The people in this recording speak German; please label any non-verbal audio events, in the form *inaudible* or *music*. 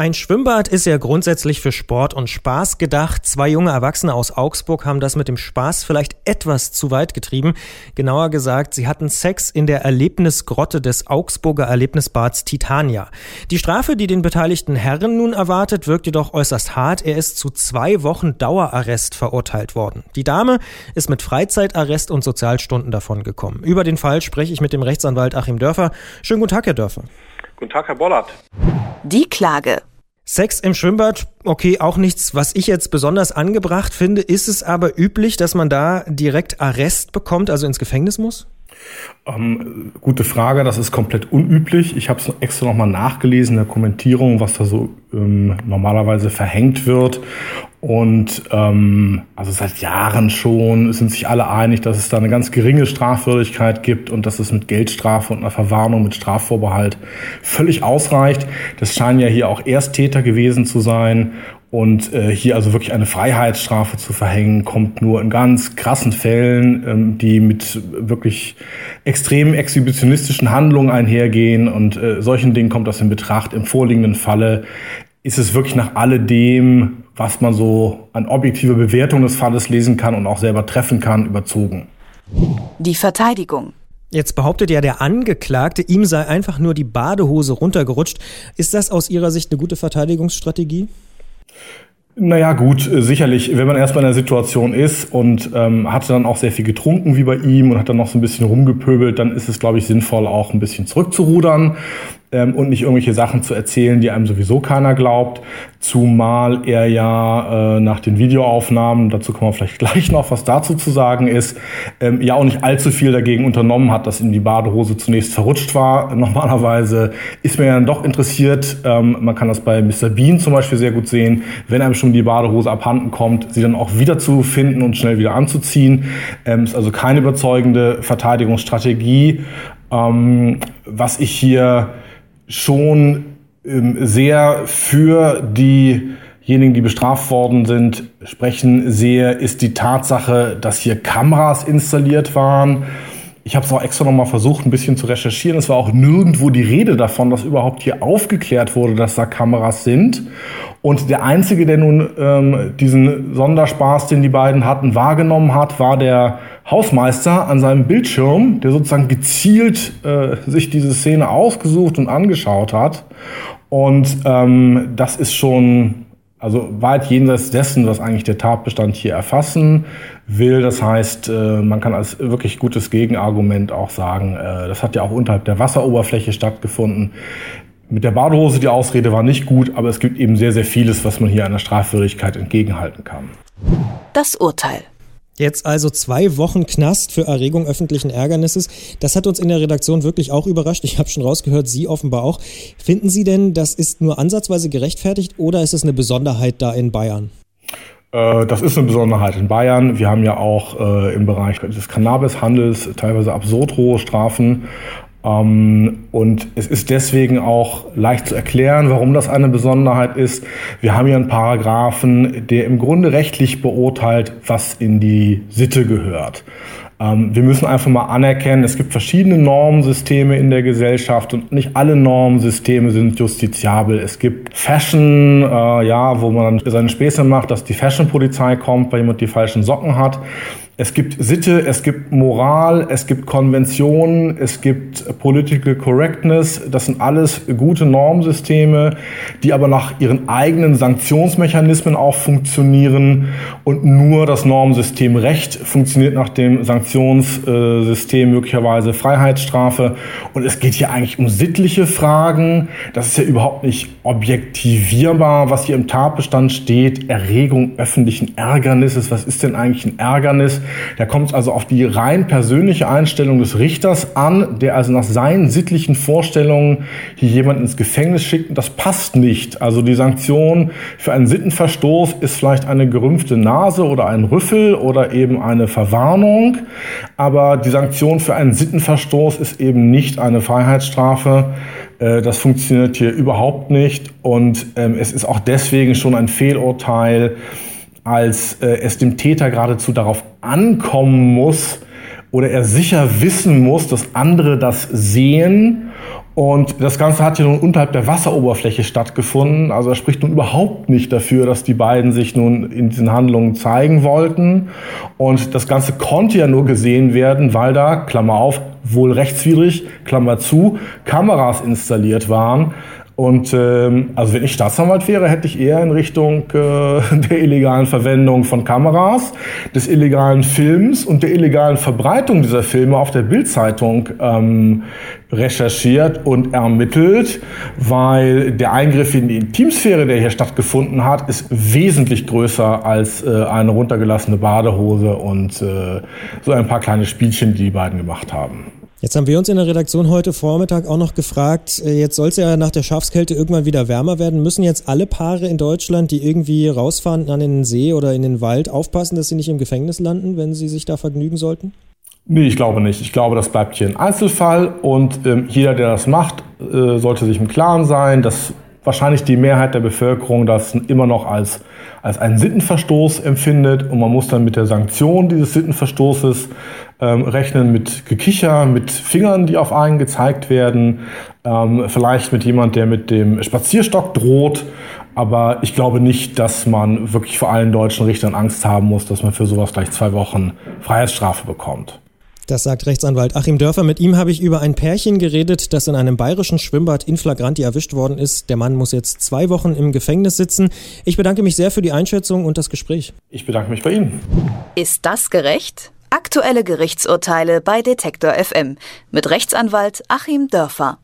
Ein Schwimmbad ist ja grundsätzlich für Sport und Spaß gedacht. Zwei junge Erwachsene aus Augsburg haben das mit dem Spaß vielleicht etwas zu weit getrieben. Genauer gesagt, sie hatten Sex in der Erlebnisgrotte des Augsburger Erlebnisbads Titania. Die Strafe, die den beteiligten Herren nun erwartet, wirkt jedoch äußerst hart. Er ist zu zwei Wochen Dauerarrest verurteilt worden. Die Dame ist mit Freizeitarrest und Sozialstunden davon gekommen. Über den Fall spreche ich mit dem Rechtsanwalt Achim Dörfer. Schönen guten Tag, Herr Dörfer. Guten Tag, Herr Bollert. Die Klage. Sex im Schwimmbad, okay, auch nichts, was ich jetzt besonders angebracht finde. Ist es aber üblich, dass man da direkt Arrest bekommt, also ins Gefängnis muss? Ähm, gute Frage, das ist komplett unüblich. Ich habe es extra nochmal nachgelesen in der Kommentierung, was da so ähm, normalerweise verhängt wird. Und ähm, also seit Jahren schon sind sich alle einig, dass es da eine ganz geringe Strafwürdigkeit gibt und dass es mit Geldstrafe und einer Verwarnung mit Strafvorbehalt völlig ausreicht. Das scheinen ja hier auch Ersttäter gewesen zu sein. Und äh, hier also wirklich eine Freiheitsstrafe zu verhängen, kommt nur in ganz krassen Fällen, ähm, die mit wirklich extremen exhibitionistischen Handlungen einhergehen. Und äh, solchen Dingen kommt das in Betracht. Im vorliegenden Falle ist es wirklich nach alledem, was man so an objektiver Bewertung des Falles lesen kann und auch selber treffen kann, überzogen. Die Verteidigung. Jetzt behauptet ja der Angeklagte, ihm sei einfach nur die Badehose runtergerutscht. Ist das aus Ihrer Sicht eine gute Verteidigungsstrategie? Naja, gut, sicherlich, wenn man erstmal in der Situation ist und ähm, hatte dann auch sehr viel getrunken wie bei ihm und hat dann noch so ein bisschen rumgepöbelt, dann ist es, glaube ich, sinnvoll, auch ein bisschen zurückzurudern ähm, und nicht irgendwelche Sachen zu erzählen, die einem sowieso keiner glaubt. Zumal er ja äh, nach den Videoaufnahmen, dazu kommen wir vielleicht *laughs* gleich noch, was dazu zu sagen ist, ähm, ja auch nicht allzu viel dagegen unternommen hat, dass ihm die Badehose zunächst verrutscht war. *laughs* Normalerweise ist mir ja dann doch interessiert, ähm, man kann das bei Mr. Bean zum Beispiel sehr gut sehen, wenn einem schon die Badehose abhanden kommt, sie dann auch wieder zu finden und schnell wieder anzuziehen. Ähm, ist also keine überzeugende Verteidigungsstrategie. Ähm, was ich hier schon ähm, sehr für diejenigen, die bestraft worden sind, sprechen sehe, ist die Tatsache, dass hier Kameras installiert waren. Ich habe es auch extra nochmal versucht, ein bisschen zu recherchieren. Es war auch nirgendwo die Rede davon, dass überhaupt hier aufgeklärt wurde, dass da Kameras sind. Und der Einzige, der nun ähm, diesen Sonderspaß, den die beiden hatten, wahrgenommen hat, war der Hausmeister an seinem Bildschirm, der sozusagen gezielt äh, sich diese Szene ausgesucht und angeschaut hat. Und ähm, das ist schon also weit jenseits dessen, was eigentlich der Tatbestand hier erfassen will. Das heißt, äh, man kann als wirklich gutes Gegenargument auch sagen, äh, das hat ja auch unterhalb der Wasseroberfläche stattgefunden. Mit der Badehose die Ausrede war nicht gut, aber es gibt eben sehr, sehr vieles, was man hier einer Strafwürdigkeit entgegenhalten kann. Das Urteil. Jetzt also zwei Wochen Knast für Erregung öffentlichen Ärgernisses. Das hat uns in der Redaktion wirklich auch überrascht. Ich habe schon rausgehört, Sie offenbar auch. Finden Sie denn, das ist nur ansatzweise gerechtfertigt oder ist es eine Besonderheit da in Bayern? Äh, das ist eine Besonderheit in Bayern. Wir haben ja auch äh, im Bereich des Cannabishandels teilweise absurd hohe Strafen. Ähm, und es ist deswegen auch leicht zu erklären, warum das eine Besonderheit ist. Wir haben hier einen Paragraphen, der im Grunde rechtlich beurteilt, was in die Sitte gehört. Ähm, wir müssen einfach mal anerkennen, es gibt verschiedene Normensysteme in der Gesellschaft und nicht alle Normensysteme sind justiziabel. Es gibt Fashion, äh, ja, wo man dann seine Späße macht, dass die Fashion-Polizei kommt, weil jemand die falschen Socken hat. Es gibt Sitte, es gibt Moral, es gibt Konventionen, es gibt Political Correctness. Das sind alles gute Normsysteme, die aber nach ihren eigenen Sanktionsmechanismen auch funktionieren. Und nur das Normsystem Recht funktioniert nach dem Sanktionssystem möglicherweise Freiheitsstrafe. Und es geht hier eigentlich um sittliche Fragen. Das ist ja überhaupt nicht objektivierbar, was hier im Tatbestand steht. Erregung öffentlichen Ärgernisses. Was ist denn eigentlich ein Ärgernis? Da kommt es also auf die rein persönliche Einstellung des Richters an, der also nach seinen sittlichen Vorstellungen hier jemanden ins Gefängnis schickt. Das passt nicht. Also die Sanktion für einen Sittenverstoß ist vielleicht eine gerümpfte Nase oder ein Rüffel oder eben eine Verwarnung. Aber die Sanktion für einen Sittenverstoß ist eben nicht eine Freiheitsstrafe. Äh, das funktioniert hier überhaupt nicht und ähm, es ist auch deswegen schon ein Fehlurteil, als äh, es dem Täter geradezu darauf ankommen muss, oder er sicher wissen muss, dass andere das sehen. Und das Ganze hat ja nun unterhalb der Wasseroberfläche stattgefunden. Also er spricht nun überhaupt nicht dafür, dass die beiden sich nun in diesen Handlungen zeigen wollten. Und das Ganze konnte ja nur gesehen werden, weil da, Klammer auf, wohl rechtswidrig, Klammer zu, Kameras installiert waren. Und ähm, also wenn ich Staatsanwalt wäre, hätte ich eher in Richtung äh, *laughs* der illegalen Verwendung von Kameras, des illegalen Films und der illegalen Verbreitung dieser Filme auf der Bildzeitung ähm, recherchiert und ermittelt, weil der Eingriff in die Intimsphäre, der hier stattgefunden hat, ist wesentlich größer als äh, eine runtergelassene Badehose und äh, so ein paar kleine Spielchen, die die beiden gemacht haben. Jetzt haben wir uns in der Redaktion heute Vormittag auch noch gefragt, äh, jetzt soll es ja nach der Schafskälte irgendwann wieder wärmer werden. Müssen jetzt alle Paare in Deutschland, die irgendwie rausfahren an den See oder in den Wald, aufpassen, dass sie nicht im Gefängnis landen, wenn sie sich da vergnügen sollten? Nee, ich glaube nicht. Ich glaube, das bleibt hier ein Einzelfall und ähm, jeder, der das macht, äh, sollte sich im Klaren sein, dass wahrscheinlich die Mehrheit der Bevölkerung das immer noch als, als einen Sittenverstoß empfindet und man muss dann mit der Sanktion dieses Sittenverstoßes ähm, rechnen, mit Gekicher, mit Fingern, die auf einen gezeigt werden, ähm, vielleicht mit jemand, der mit dem Spazierstock droht. Aber ich glaube nicht, dass man wirklich vor allen deutschen Richtern Angst haben muss, dass man für sowas gleich zwei Wochen Freiheitsstrafe bekommt. Das sagt Rechtsanwalt Achim Dörfer. Mit ihm habe ich über ein Pärchen geredet, das in einem bayerischen Schwimmbad in Flagranti erwischt worden ist. Der Mann muss jetzt zwei Wochen im Gefängnis sitzen. Ich bedanke mich sehr für die Einschätzung und das Gespräch. Ich bedanke mich bei Ihnen. Ist das gerecht? Aktuelle Gerichtsurteile bei Detektor FM mit Rechtsanwalt Achim Dörfer.